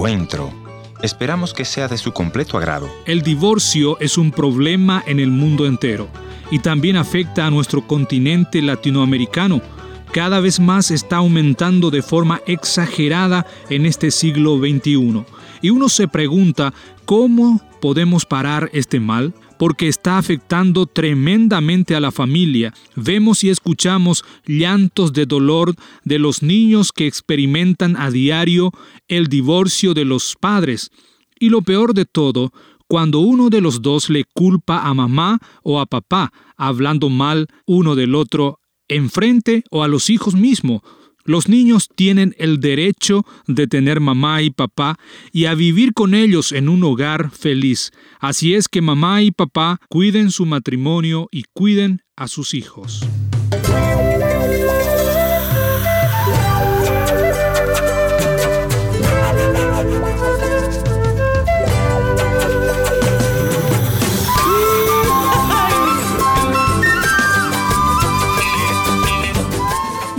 encuentro. Esperamos que sea de su completo agrado. El divorcio es un problema en el mundo entero y también afecta a nuestro continente latinoamericano. Cada vez más está aumentando de forma exagerada en este siglo XXI. Y uno se pregunta, ¿cómo podemos parar este mal? Porque está afectando tremendamente a la familia. Vemos y escuchamos llantos de dolor de los niños que experimentan a diario el divorcio de los padres. Y lo peor de todo, cuando uno de los dos le culpa a mamá o a papá, hablando mal uno del otro, enfrente o a los hijos mismos, los niños tienen el derecho de tener mamá y papá y a vivir con ellos en un hogar feliz. Así es que mamá y papá cuiden su matrimonio y cuiden a sus hijos.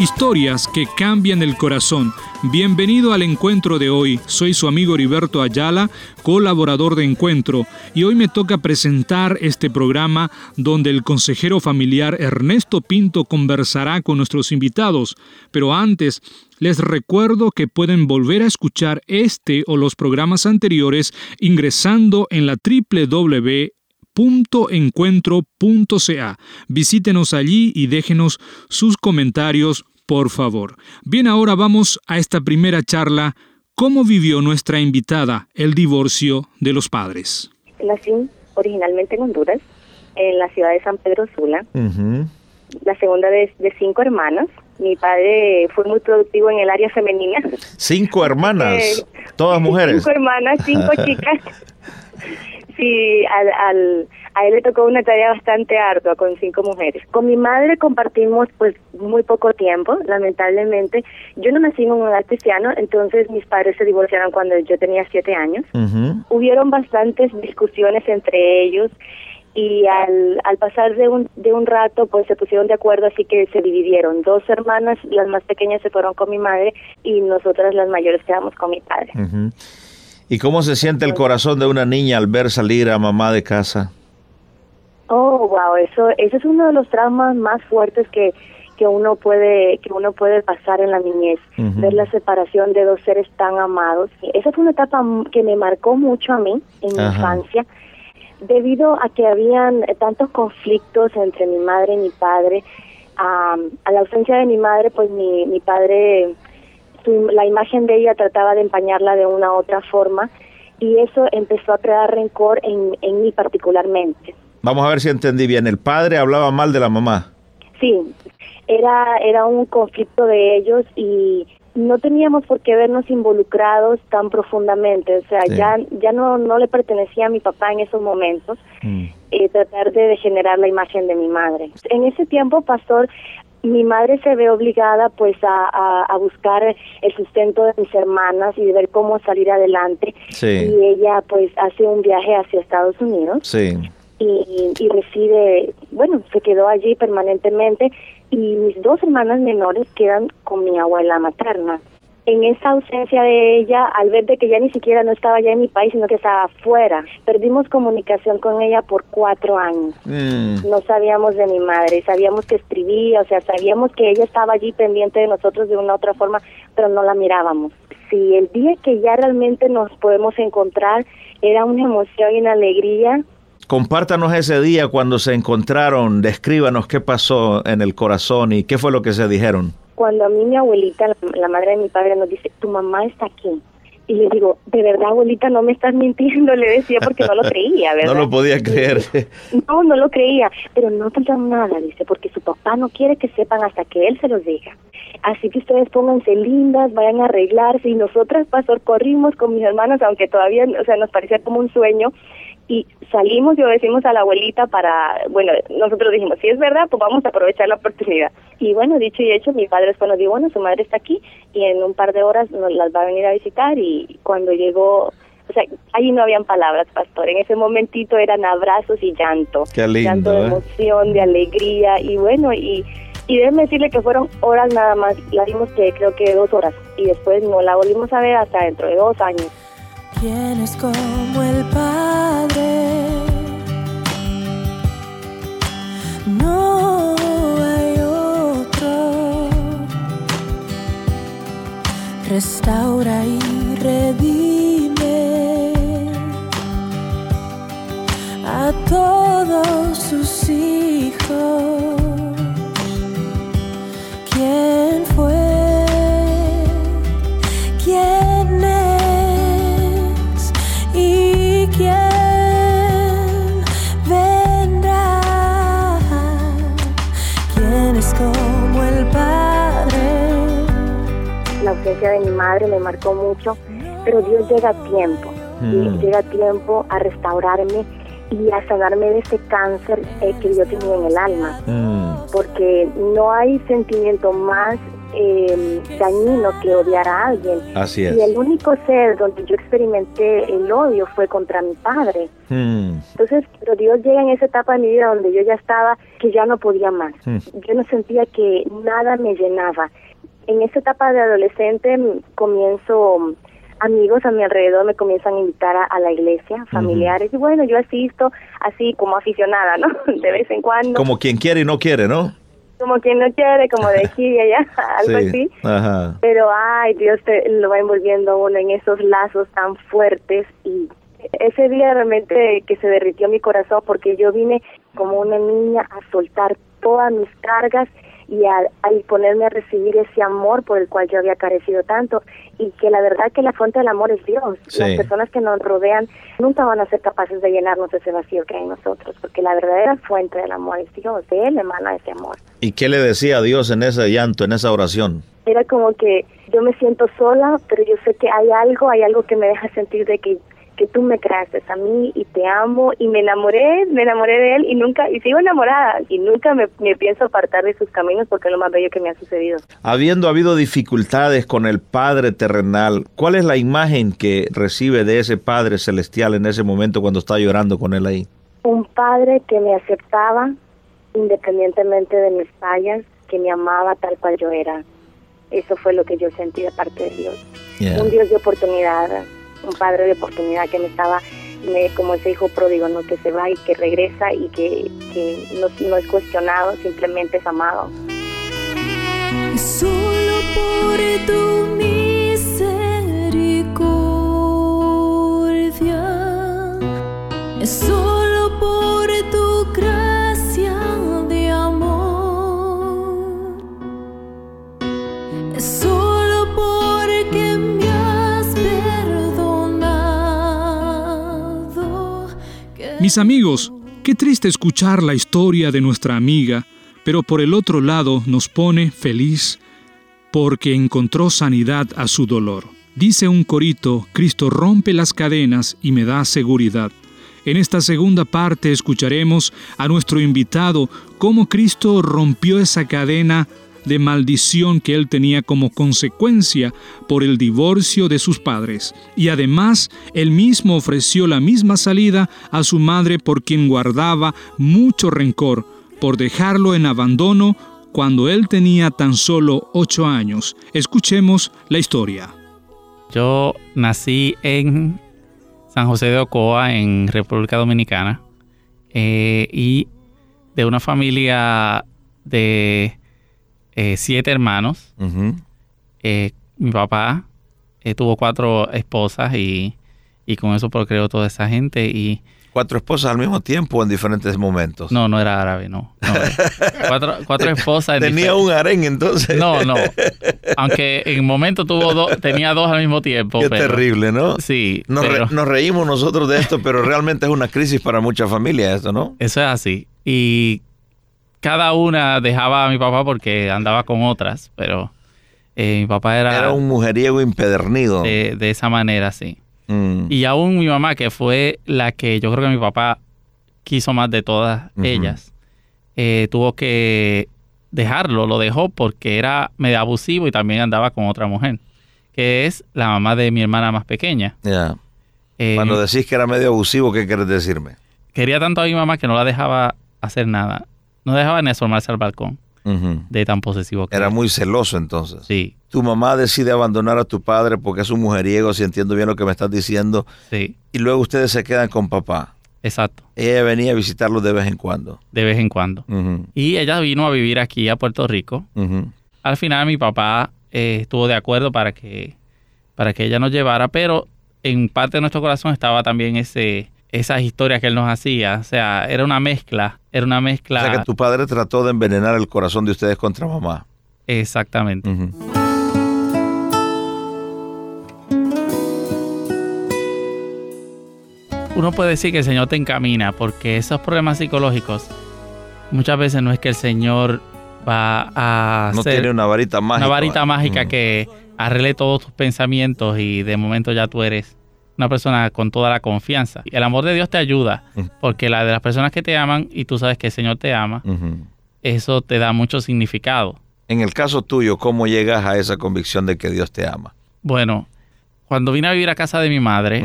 Historias que cambian el corazón. Bienvenido al encuentro de hoy. Soy su amigo Heriberto Ayala, colaborador de Encuentro, y hoy me toca presentar este programa donde el consejero familiar Ernesto Pinto conversará con nuestros invitados. Pero antes, les recuerdo que pueden volver a escuchar este o los programas anteriores ingresando en la www encuentro.ca. Visítenos allí y déjenos sus comentarios por favor. Bien, ahora vamos a esta primera charla. ¿Cómo vivió nuestra invitada el divorcio de los padres? Nací originalmente en Honduras, en la ciudad de San Pedro Sula. La segunda de, cinco hermanas. Mi padre fue muy productivo en el área femenina. Cinco hermanas, eh, todas mujeres. Cinco hermanas, cinco chicas. Sí, al a él le tocó una tarea bastante ardua con cinco mujeres. Con mi madre compartimos pues muy poco tiempo, lamentablemente. Yo no nací en un hogar cristiano, entonces mis padres se divorciaron cuando yo tenía siete años. Hubieron bastantes discusiones entre ellos y al, al pasar de un, de un rato pues se pusieron de acuerdo así que se dividieron. Dos hermanas, las más pequeñas se fueron con mi madre y nosotras las mayores quedamos con mi padre. ¿Y cómo se siente el corazón de una niña al ver salir a mamá de casa? Oh, wow, eso, eso es uno de los traumas más fuertes que, que uno puede que uno puede pasar en la niñez, ver la separación de dos seres tan amados. Esa fue una etapa que me marcó mucho a mí en mi infancia, debido a que habían tantos conflictos entre mi madre y mi padre. a la ausencia de mi madre, pues mi, mi padre, la imagen de ella trataba de empañarla de una u otra forma y eso empezó a crear rencor en, en mí particularmente. Vamos a ver si entendí bien. El padre hablaba mal de la mamá. Sí, era, era un conflicto de ellos y no teníamos por qué vernos involucrados tan profundamente. O sea, ya, ya no, no le pertenecía a mi papá en esos momentos. Mm. Eh, tratar de degenerar la imagen de mi madre. En ese tiempo, pastor, mi madre se ve obligada pues a, a, buscar el sustento de mis hermanas y de ver cómo salir adelante. Sí. Y ella pues hace un viaje hacia Estados Unidos. Sí y, reside, bueno, se quedó allí permanentemente y mis dos hermanas menores quedan con mi abuela materna. En esa ausencia de ella, al ver de que ya ni siquiera no estaba ya en mi país, sino que estaba afuera, perdimos comunicación con ella por cuatro años. Mm. No sabíamos de mi madre, sabíamos que escribía, o sea, sabíamos que ella estaba allí pendiente de nosotros de una u otra forma, pero no la mirábamos. Si el día que ya realmente nos podemos encontrar era una emoción y una alegría, Compártanos ese día cuando se encontraron, descríbanos qué pasó en el corazón y qué fue lo que se dijeron. Cuando a mí mi abuelita, la, madre de mi padre, nos dice, tu mamá está aquí. Y le digo, de verdad, abuelita, no me estás mintiendo, le decía, porque no lo creía, ¿verdad? no lo podía creer. No, no lo creía, pero no falta nada, dice, porque su papá no quiere que sepan hasta que él se los diga. Así que ustedes pónganse lindas, vayan a arreglarse, y nosotras, pastor, corrimos con mis hermanas, aunque todavía, o sea, nos parecía como un sueño, y salimos y obedecimos a la abuelita para, bueno, nosotros dijimos, si es verdad, pues vamos a aprovechar la oportunidad. Y bueno, dicho y hecho, mi padre después nos dijo, bueno, su madre está aquí y en un par de horas nos las va a venir a visitar y cuando llegó, o sea, ahí no habían palabras, pastor, en ese momentito eran abrazos y llanto. Qué lindo, llanto de ¿eh? emoción, de alegría y bueno, y y déjenme decirle que fueron horas nada más, la vimos que creo que dos horas y después no la volvimos a ver hasta dentro de dos años. ¿Quién es como el Padre? No hay otro. Restaura y redime a todos sus hijos. Madre me marcó mucho, pero Dios llega a tiempo. Mm. Llega a tiempo a restaurarme y a sanarme de ese cáncer eh, que yo tenía en el alma. Mm, Porque no hay sentimiento más eh, dañino que odiar a alguien. así es. Y el único ser donde yo experimenté el odio fue contra mi padre. Mm, Entonces, pero Dios llega en esa etapa de mi vida donde yo ya estaba, que ya no podía más. Mm. Yo no sentía que nada me llenaba. En esa etapa de adolescente mm, comienzo, mm, amigos a mi alrededor me comienzan a invitar a, a la iglesia, familiares, y bueno, yo asisto así como aficionada, ¿no? De vez en cuando, como, como quien quiere y no quiere, ¿no? quien no quiere, como de aquí y allá, algo sí. así. Ajá. Pero ay, Dios te lo va envolviendo uno en esos lazos tan fuertes y ese día realmente que se derritió mi corazón porque yo vine como una niña a soltar todas mis cargas y a, a y ponerme a recibir ese amor por el cual yo había carecido tanto y que la verdad que la fuente del amor es Dios. Sí. Las personas que nos rodean nunca van a ser capaces de llenarnos ese vacío que hay en nosotros porque la verdadera fuente del amor es Dios, de Él emana ese amor. ¿Y qué le decía a Dios en ese llanto, en esa oración? era como que yo me siento sola, pero yo sé que hay algo, hay algo que me deja sentir de que, que tú me creaste a mí y te amo y me enamoré, me enamoré de él y nunca, y sigo enamorada y nunca me, me pienso apartar de sus caminos porque es lo más bello que me ha sucedido. Habiendo habido dificultades con el Padre terrenal, ¿cuál es la imagen que recibe de ese Padre celestial en ese momento cuando está llorando con él ahí? Un padre que me aceptaba independientemente de mis fallas, que me amaba tal cual yo era. Eso fue lo que yo sentí de parte de Dios. Yeah. un Dios de oportunidad, un padre de oportunidad que me estaba, como ese hijo pródigo, ¿no? que se va y que regresa y que, que no, no es cuestionado, simplemente es amado. Mis amigos, qué triste escuchar la historia de nuestra amiga, pero por el otro lado nos pone feliz porque encontró sanidad a su dolor. Dice un corito, Cristo rompe las cadenas y me da seguridad. En esta segunda parte escucharemos a nuestro invitado cómo Cristo rompió esa cadena de maldición que él tenía como consecuencia por el divorcio de sus padres. Y además, él mismo ofreció la misma salida a su madre por quien guardaba mucho rencor, por dejarlo en abandono cuando él tenía tan solo ocho años. Escuchemos la historia. Yo nací en San José de Ocoa, en República Dominicana, eh, y de una familia de eh, siete hermanos. Eh, mi papá eh, tuvo cuatro esposas y, y con eso procreó toda esa gente. Y Cuatro esposas al mismo tiempo en diferentes momentos. no, no era árabe, no. no. cuatro, cuatro esposas. en Tenía un harén entonces. No, no. Aunque en un momento tuvo dos, tenía dos al mismo tiempo. Qué pero- terrible, ¿no? Sí, Nos, re- nos reímos nosotros de esto, pero realmente es una crisis para muchas familias esto, ¿no? Eso es así. Y cada una dejaba a mi papá porque andaba con otras, pero eh, mi papá era, Era un mujeriego impedernido. de, de esa manera, sí. Mm. Y aún mi mamá, que fue la que yo creo que mi papá quiso más de todas ellas, eh, tuvo que dejarlo, lo dejó porque era medio abusivo y también andaba con otra mujer, que es la mamá de mi hermana más pequeña. Ya. Eh, Cuando decís que era medio abusivo, ¿qué quieres decirme? quería tanto a mi mamá que no la dejaba hacer nada. No dejaba ni asomarse al balcón. De tan posesivo que Era era. muy celoso entonces. Sí, Tu mamá decide abandonar a tu padre porque es un mujeriego, si entiendo bien lo que me estás diciendo, sí, y luego ustedes se quedan con papá. exacto, Ella venía a visitarlo de vez en cuando. de vez en cuando. Y ella vino a vivir aquí a Puerto Rico. Al final mi papá eh, estuvo de acuerdo para que, para que ella nos llevara, pero en parte de nuestro corazón estaba también ese, esas historias que él nos hacía. O sea, era una mezcla, era una O mezcla. sea que tu padre trató de envenenar el corazón de ustedes contra mamá. Exactamente. Uno puede decir que el Señor te encamina porque esos problemas psicológicos muchas veces no es que el Señor va a No tiene una varita mágica. una varita mágica que arregle todos tus pensamientos y de momento ya tú eres una persona con toda la confianza. El amor de Dios te ayuda porque la de las personas que te aman y tú sabes que el Señor te ama, eso te da mucho significado. En el caso tuyo, ¿cómo llegas a esa convicción de que Dios te ama? Bueno, cuando vine a vivir a casa de mi madre,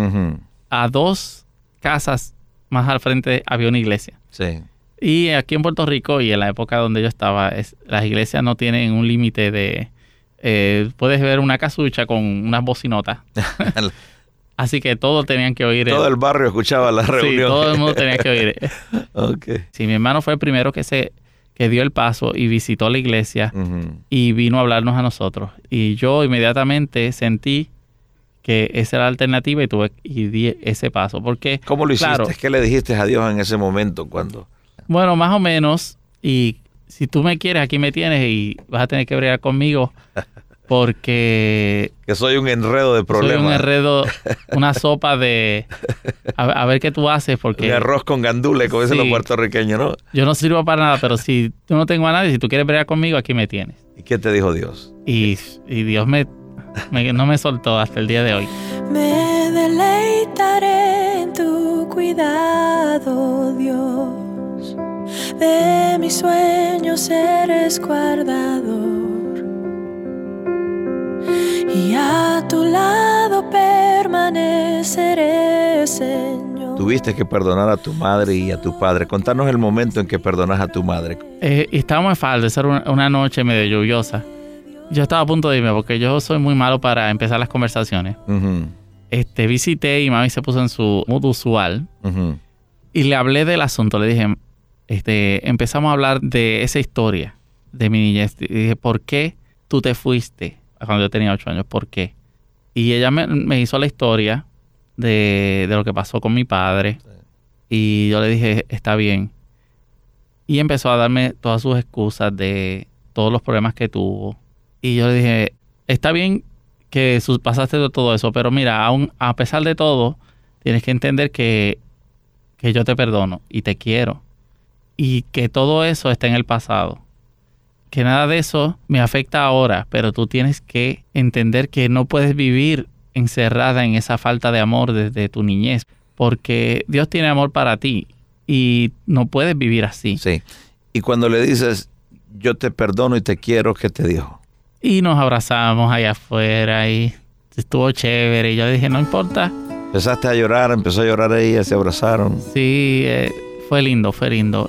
a dos casas más al frente había una iglesia. Sí. Y aquí en Puerto Rico y en la época donde yo estaba, es- las iglesias no tienen un límite de... eh, puedes ver una casucha con unas bocinotas. Así que todos tenían que oír. Todo el barrio escuchaba la Sí, reunión. todo el mundo tenía que oír. Ok. Sí, mi hermano fue el primero que se que dio el paso y visitó la iglesia y vino a hablarnos a nosotros. Y yo inmediatamente sentí que esa era la alternativa y tuve y di ese paso. Porque, ¿Cómo lo hiciste? Claro. ¿Qué le dijiste a Dios en ese momento cuando? bueno, más o menos, y si tú me quieres, aquí me tienes y vas a tener que bregar conmigo porque Que soy un enredo de soy problemas. un enredo, una sopa de... A, a ver qué tú haces porque arroz con gandule, como dicen Sí. los puertorriqueños, ¿no? yo no sirvo para nada, pero si tú no tengo a nadie, si tú quieres bregar conmigo, aquí me tienes. ¿Y qué te dijo Dios? Y, y Dios me, me- no me soltó hasta el día de hoy. Me deleitaré en tu cuidado, Dios. De mis sueños eres guardador. A tu lado permaneceré, Señor. Tuviste que perdonar a tu madre y a tu padre. Contanos el momento en que perdonas a tu madre. Eh, estábamos en falda, esa era una, una noche medio lluviosa. Yo estaba a punto de irme porque yo soy muy malo para empezar las conversaciones. Este, visité y mami se puso en su mood usual y le hablé del asunto. Le dije, este, empezamos a hablar de esa historia de mi niñez. Y dije, ¿por qué tú te fuiste cuando yo tenía ocho años? ¿Por qué? Y ella me, me hizo la historia de, de lo que pasó con mi padre. Y yo le dije, está bien. Y empezó a darme todas sus excusas de todos los problemas que tuvo. Y yo le dije, está bien que pasaste de todo eso, pero mira, aún a pesar de todo, tienes que entender que, que yo te perdono y te quiero. Y que todo eso está en el pasado. Que nada de eso me afecta ahora, pero tú tienes que entender que no puedes vivir encerrada en esa falta de amor desde tu niñez, porque Dios tiene amor para ti y no puedes vivir así. Sí. Y cuando le dices, yo te perdono y te quiero, ¿qué te dijo? Y nos abrazamos allá afuera y estuvo chévere. Y yo dije, no importa. Empezaste a llorar, empezó a llorar ella, se abrazaron. Sí, eh, fue lindo, fue lindo.